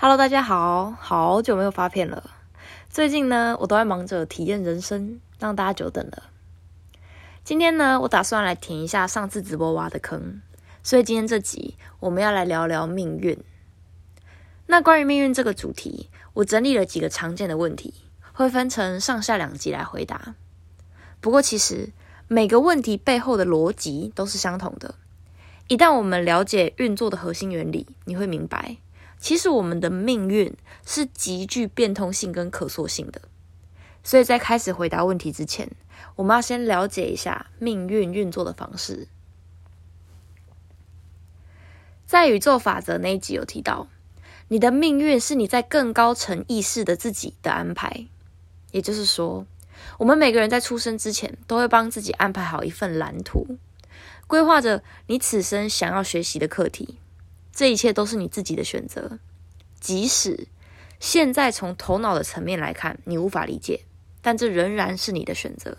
Hello，大家好，好久没有发片了。最近呢，我都在忙着体验人生，让大家久等了。今天呢，我打算来填一下上次直播挖的坑，所以今天这集我们要来聊聊命运。那关于命运这个主题，我整理了几个常见的问题，会分成上下两集来回答。不过其实每个问题背后的逻辑都是相同的。一旦我们了解运作的核心原理，你会明白。其实我们的命运是极具变通性跟可塑性的，所以在开始回答问题之前，我们要先了解一下命运运作的方式。在宇宙法则那一集有提到，你的命运是你在更高层意识的自己的安排，也就是说，我们每个人在出生之前都会帮自己安排好一份蓝图，规划着你此生想要学习的课题。这一切都是你自己的选择，即使现在从头脑的层面来看你无法理解，但这仍然是你的选择。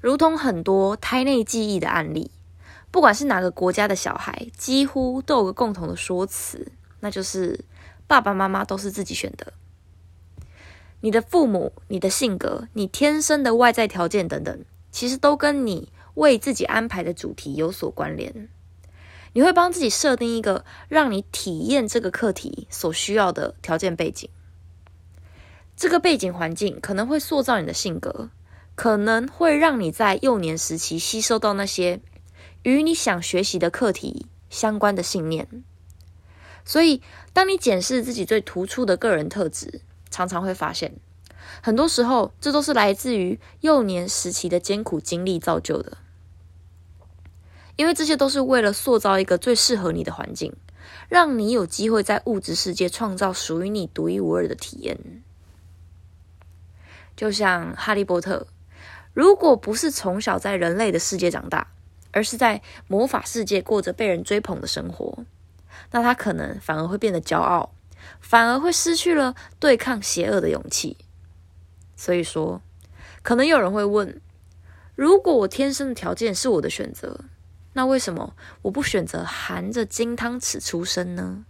如同很多胎内记忆的案例，不管是哪个国家的小孩，几乎都有个共同的说辞，那就是爸爸妈妈都是自己选的。你的父母、你的性格、你天生的外在条件等等，其实都跟你为自己安排的主题有所关联。你会帮自己设定一个让你体验这个课题所需要的条件背景，这个背景环境可能会塑造你的性格，可能会让你在幼年时期吸收到那些与你想学习的课题相关的信念。所以，当你检视自己最突出的个人特质，常常会发现，很多时候这都是来自于幼年时期的艰苦经历造就的。因为这些都是为了塑造一个最适合你的环境，让你有机会在物质世界创造属于你独一无二的体验。就像哈利波特，如果不是从小在人类的世界长大，而是在魔法世界过着被人追捧的生活，那他可能反而会变得骄傲，反而会失去了对抗邪恶的勇气。所以说，可能有人会问：如果我天生的条件是我的选择？那为什么我不选择含着金汤匙出生呢？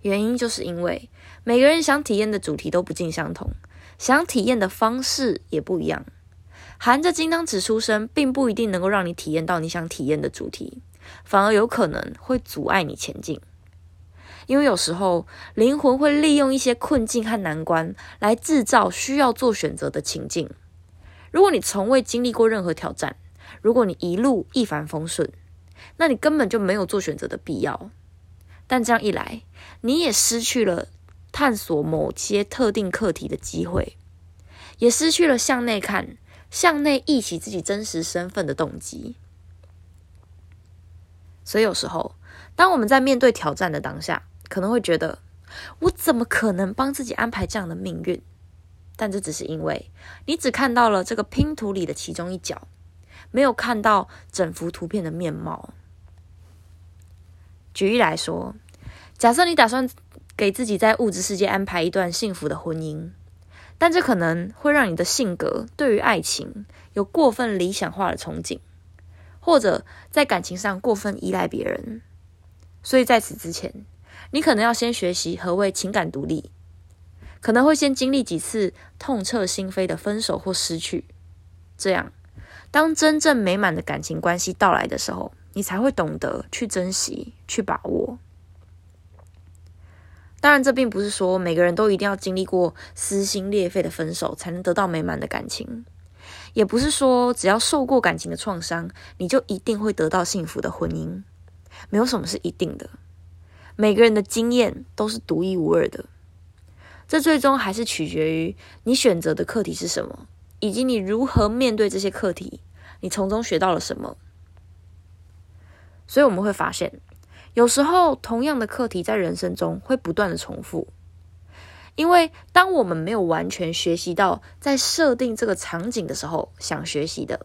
原因就是因为每个人想体验的主题都不尽相同，想体验的方式也不一样。含着金汤匙出生，并不一定能够让你体验到你想体验的主题，反而有可能会阻碍你前进。因为有时候灵魂会利用一些困境和难关来制造需要做选择的情境。如果你从未经历过任何挑战，如果你一路一帆风顺，那你根本就没有做选择的必要。但这样一来，你也失去了探索某些特定课题的机会，也失去了向内看、向内忆起自己真实身份的动机。所以有时候，当我们在面对挑战的当下，可能会觉得：我怎么可能帮自己安排这样的命运？但这只是因为你只看到了这个拼图里的其中一角。没有看到整幅图片的面貌。举例来说，假设你打算给自己在物质世界安排一段幸福的婚姻，但这可能会让你的性格对于爱情有过分理想化的憧憬，或者在感情上过分依赖别人。所以在此之前，你可能要先学习何谓情感独立，可能会先经历几次痛彻心扉的分手或失去，这样。当真正美满的感情关系到来的时候，你才会懂得去珍惜、去把握。当然，这并不是说每个人都一定要经历过撕心裂肺的分手才能得到美满的感情，也不是说只要受过感情的创伤，你就一定会得到幸福的婚姻。没有什么是一定的，每个人的经验都是独一无二的。这最终还是取决于你选择的课题是什么。以及你如何面对这些课题，你从中学到了什么？所以我们会发现，有时候同样的课题在人生中会不断的重复，因为当我们没有完全学习到在设定这个场景的时候想学习的，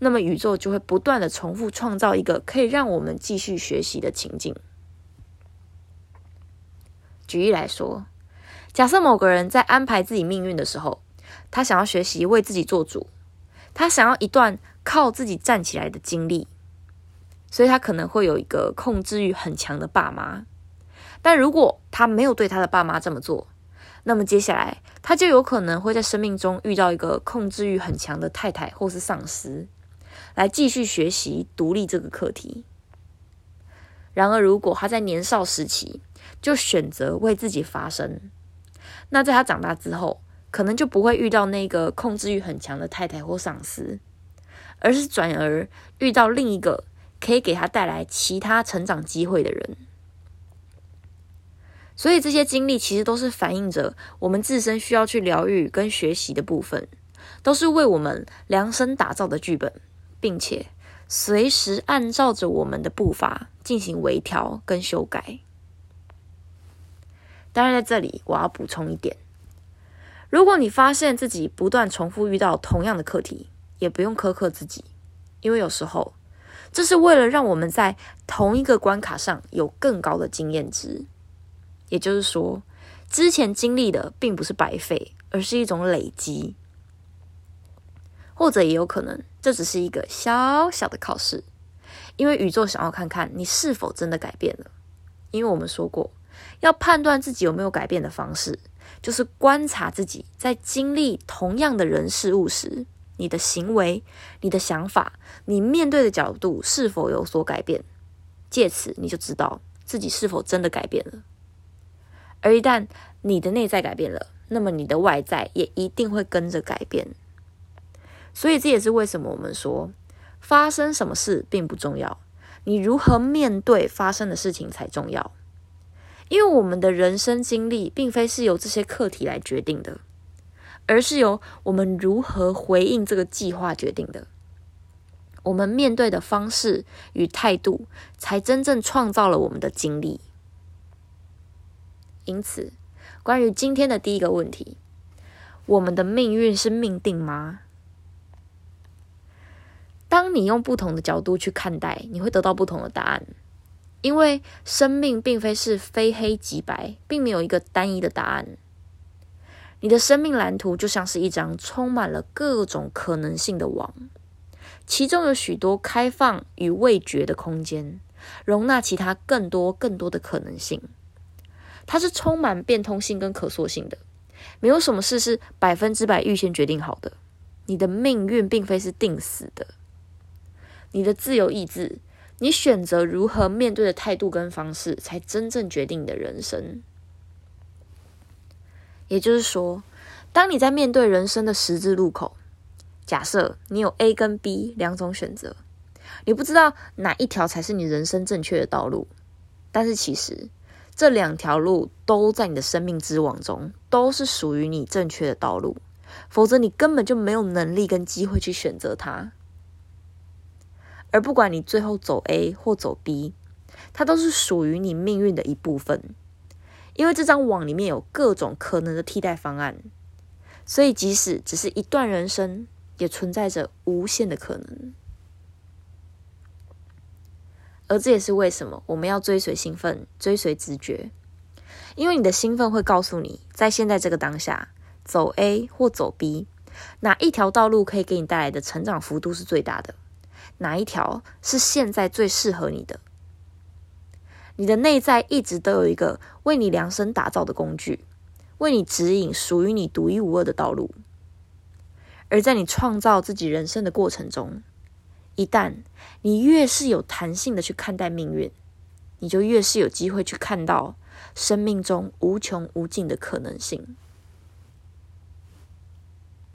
那么宇宙就会不断的重复创造一个可以让我们继续学习的情境。举例来说，假设某个人在安排自己命运的时候。他想要学习为自己做主，他想要一段靠自己站起来的经历。所以他可能会有一个控制欲很强的爸妈。但如果他没有对他的爸妈这么做，那么接下来他就有可能会在生命中遇到一个控制欲很强的太太或是上司，来继续学习独立这个课题。然而，如果他在年少时期就选择为自己发声，那在他长大之后，可能就不会遇到那个控制欲很强的太太或上司，而是转而遇到另一个可以给他带来其他成长机会的人。所以这些经历其实都是反映着我们自身需要去疗愈跟学习的部分，都是为我们量身打造的剧本，并且随时按照着我们的步伐进行微调跟修改。当然，在这里我要补充一点：如果你发现自己不断重复遇到同样的课题，也不用苛刻自己，因为有时候这是为了让我们在同一个关卡上有更高的经验值。也就是说，之前经历的并不是白费，而是一种累积，或者也有可能这只是一个小小的考试，因为宇宙想要看看你是否真的改变了。因为我们说过，要判断自己有没有改变的方式，就是观察自己在经历同样的人事物时，你的行为、你的想法、你面对的角度是否有所改变，借此你就知道自己是否真的改变了。而一旦你的内在改变了，那么你的外在也一定会跟着改变。所以这也是为什么我们说，发生什么事并不重要，你如何面对发生的事情才重要。因为我们的人生经历并非是由这些课题来决定的，而是由我们如何回应这个计划决定的。我们面对的方式与态度，才真正创造了我们的经历。因此，关于今天的第一个问题，我们的命运是命定吗？当你用不同的角度去看待，你会得到不同的答案。因为生命并非是非黑即白，并没有一个单一的答案。你的生命蓝图就像是一张充满了各种可能性的网，其中有许多开放与未决的空间，容纳其他更多更多的可能性。它是充满变通性跟可塑性的，没有什么事是百分之百预先决定好的。你的命运并非是定死的，你的自由意志，你选择如何面对的态度跟方式，才真正决定你的人生。也就是说，当你在面对人生的十字路口，假设你有 A 跟 B 两种选择，你不知道哪一条才是你人生正确的道路，但是其实。这两条路都在你的生命之网中，都是属于你正确的道路，否则你根本就没有能力跟机会去选择它。而不管你最后走 A 或走 B，它都是属于你命运的一部分，因为这张网里面有各种可能的替代方案，所以即使只是一段人生，也存在着无限的可能。而这也是为什么我们要追随兴奋、追随直觉，因为你的兴奋会告诉你，在现在这个当下，走 A 或走 B，哪一条道路可以给你带来的成长幅度是最大的，哪一条是现在最适合你的。你的内在一直都有一个为你量身打造的工具，为你指引属于你独一无二的道路。而在你创造自己人生的过程中，一旦你越是有弹性的去看待命运，你就越是有机会去看到生命中无穷无尽的可能性。